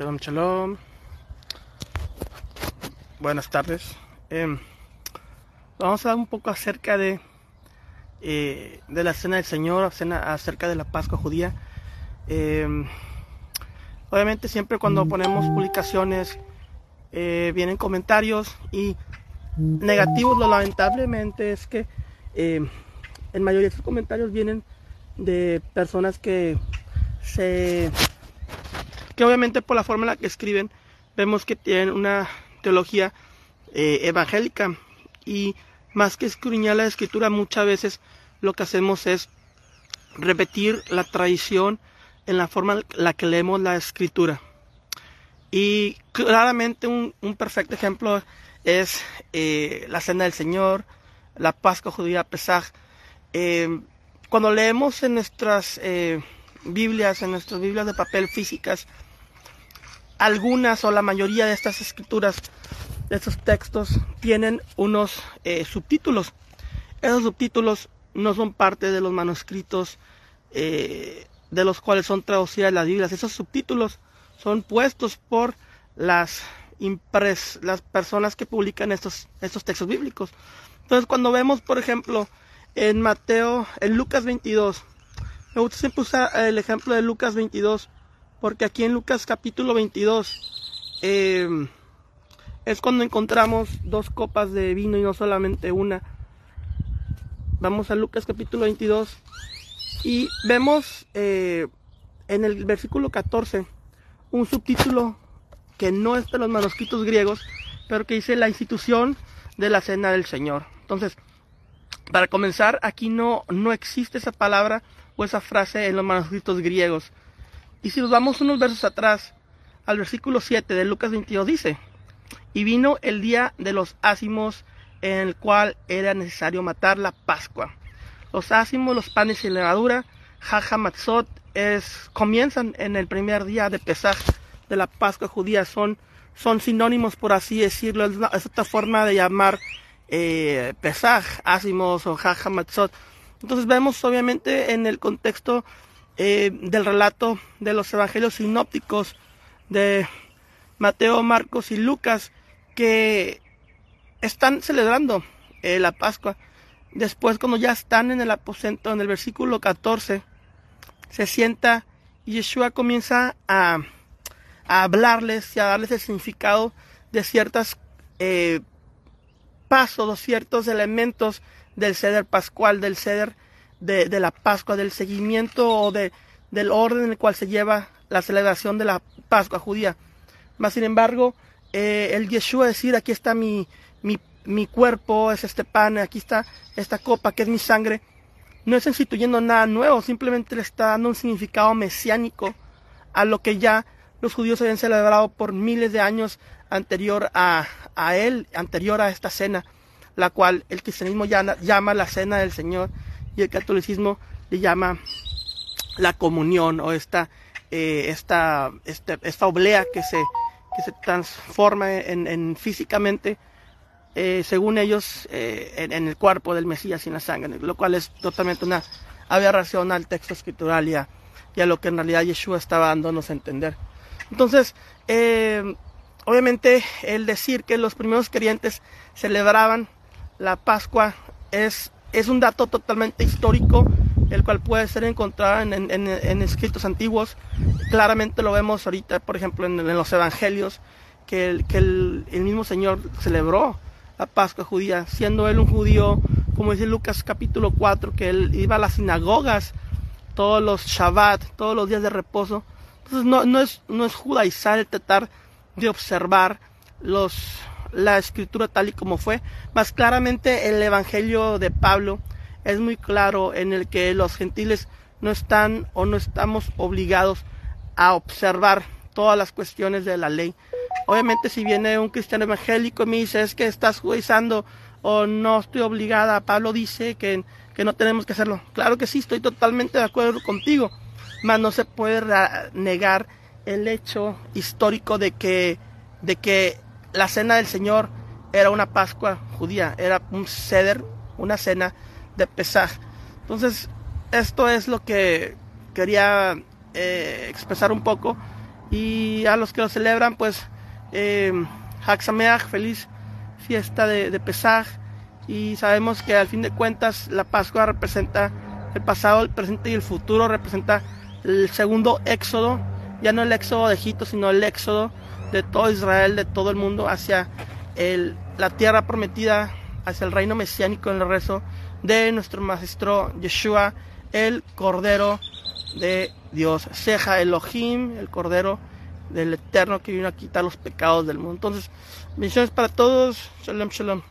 Shalom, shalom. Buenas tardes. Em, vamos a hablar un poco acerca de, eh, de la cena del Señor, acerca de la Pascua judía. Em, obviamente siempre cuando ponemos publicaciones eh, vienen comentarios y negativos. Lo lamentablemente es que em, en mayoría de esos comentarios vienen de personas que se que obviamente por la forma en la que escriben vemos que tienen una teología eh, evangélica. Y más que escudriñar la escritura muchas veces lo que hacemos es repetir la tradición en la forma en la que leemos la escritura. Y claramente un, perfecto ejemplo es eh, la cena del Señor la Pascua judía Pesaj. Eh, cuando leemos en nuestras Biblias en nuestras Biblias de papel físicas algunas o la mayoría de estas escrituras, de estos textos, tienen unos eh, subtítulos. Esos subtítulos no son parte de los manuscritos eh, de los cuales son traducidas las Biblias. Esos subtítulos son puestos por las, impres, las personas que publican estos, estos textos bíblicos. Entonces, cuando vemos, por ejemplo, en Mateo, en Lucas 22, me gusta siempre usar el ejemplo de Lucas 22, porque aquí en Lucas capítulo 22 em, es cuando encontramos dos copas de vino y no solamente una. Vamos a Lucas capítulo 22 y vemos eh, en el versículo 14 un subtítulo que no es de los manuscritos griegos, pero que dice la institución de la cena del Señor. Entonces, para comenzar, aquí no, no existe esa palabra o esa frase en los manuscritos griegos. Y si nos vamos unos versos atrás, al versículo 7 de Lucas 22 dice, y vino el día de los ácimos en el cual era necesario matar la Pascua. Los ácimos, los panes y levadura, jaja matzot, es, comienzan en el primer día de Pesaj de la Pascua judía, son, son sinónimos por así decirlo, es, otra forma de llamar eh, Pesaj, ácimos o jaja matzot. Entonces vemos obviamente en el contexto eh, del relato de los evangelios sinópticos de Mateo, Marcos y Lucas que están celebrando eh, la Pascua. Después, cuando ya están en el aposento, en el versículo 14, se sienta y Yeshua comienza a, hablarles y a darles el significado de ciertos eh, pasos o ciertos elementos del ceder pascual, del ceder de, la Pascua, del seguimiento o de, del orden en el cual se lleva la celebración de la Pascua judía. Mas, sin embargo, eh, el Yeshua decir, aquí está mi, mi, mi, cuerpo, es este pan, aquí está esta copa que es mi sangre, no es instituyendo nada nuevo, simplemente le está dando un significado mesiánico a lo que ya los judíos habían celebrado por miles de años anterior a, a él, anterior a esta cena, la cual el cristianismo llama la cena del Señor y el catolicismo le llama la comunión o esta, eh, esta, esta, esta, oblea que se, que se transforma en, físicamente, eh, según ellos, eh, en, el cuerpo del Mesías en la sangre, lo cual es totalmente una aberración al texto escritural y a, y a lo que en realidad Yeshua estaba dándonos a entender. Entonces, obviamente el decir que los primeros creyentes celebraban la Pascua es es un dato totalmente histórico, el cual puede ser encontrado en, escritos antiguos. Claramente lo vemos ahorita, por ejemplo, en, los evangelios, que, el, mismo Señor celebró la Pascua judía, siendo él un judío, como dice Lucas capítulo 4, que él iba a las sinagogas todos los Shabbat, todos los días de reposo. Entonces no, no, es, no es judaizar el tratar de observar los, la escritura tal y como fue. Más claramente el Evangelio de Pablo es muy claro en el que los gentiles no están o no estamos obligados a observar todas las cuestiones de la ley. Obviamente si viene un cristiano evangélico y me dice es que estás judaizando o no estoy obligada, Pablo dice que, que no tenemos que hacerlo. Claro que sí, estoy totalmente de acuerdo contigo, mas no se puede negar el hecho histórico de que, de que la cena del Señor era una Pascua judía, era un ceder, una cena de Pesaj. Entonces, esto es lo que quería eh, expresar un poco Y a los que lo celebran, pues, eh, feliz fiesta de, de Pesaj. Y sabemos que al fin de cuentas la Pascua representa el pasado, el presente y el futuro, representa el segundo éxodo, ya no el éxodo de Egipto, sino el éxodo de todo Israel, de todo el mundo, hacia la tierra prometida, hacia el reino mesiánico en el rezo de nuestro maestro Yeshua, el Cordero de Dios. Seja Elohim, el Cordero del Eterno que vino a quitar los pecados del mundo. Entonces, bendiciones para todos. Shalom, shalom.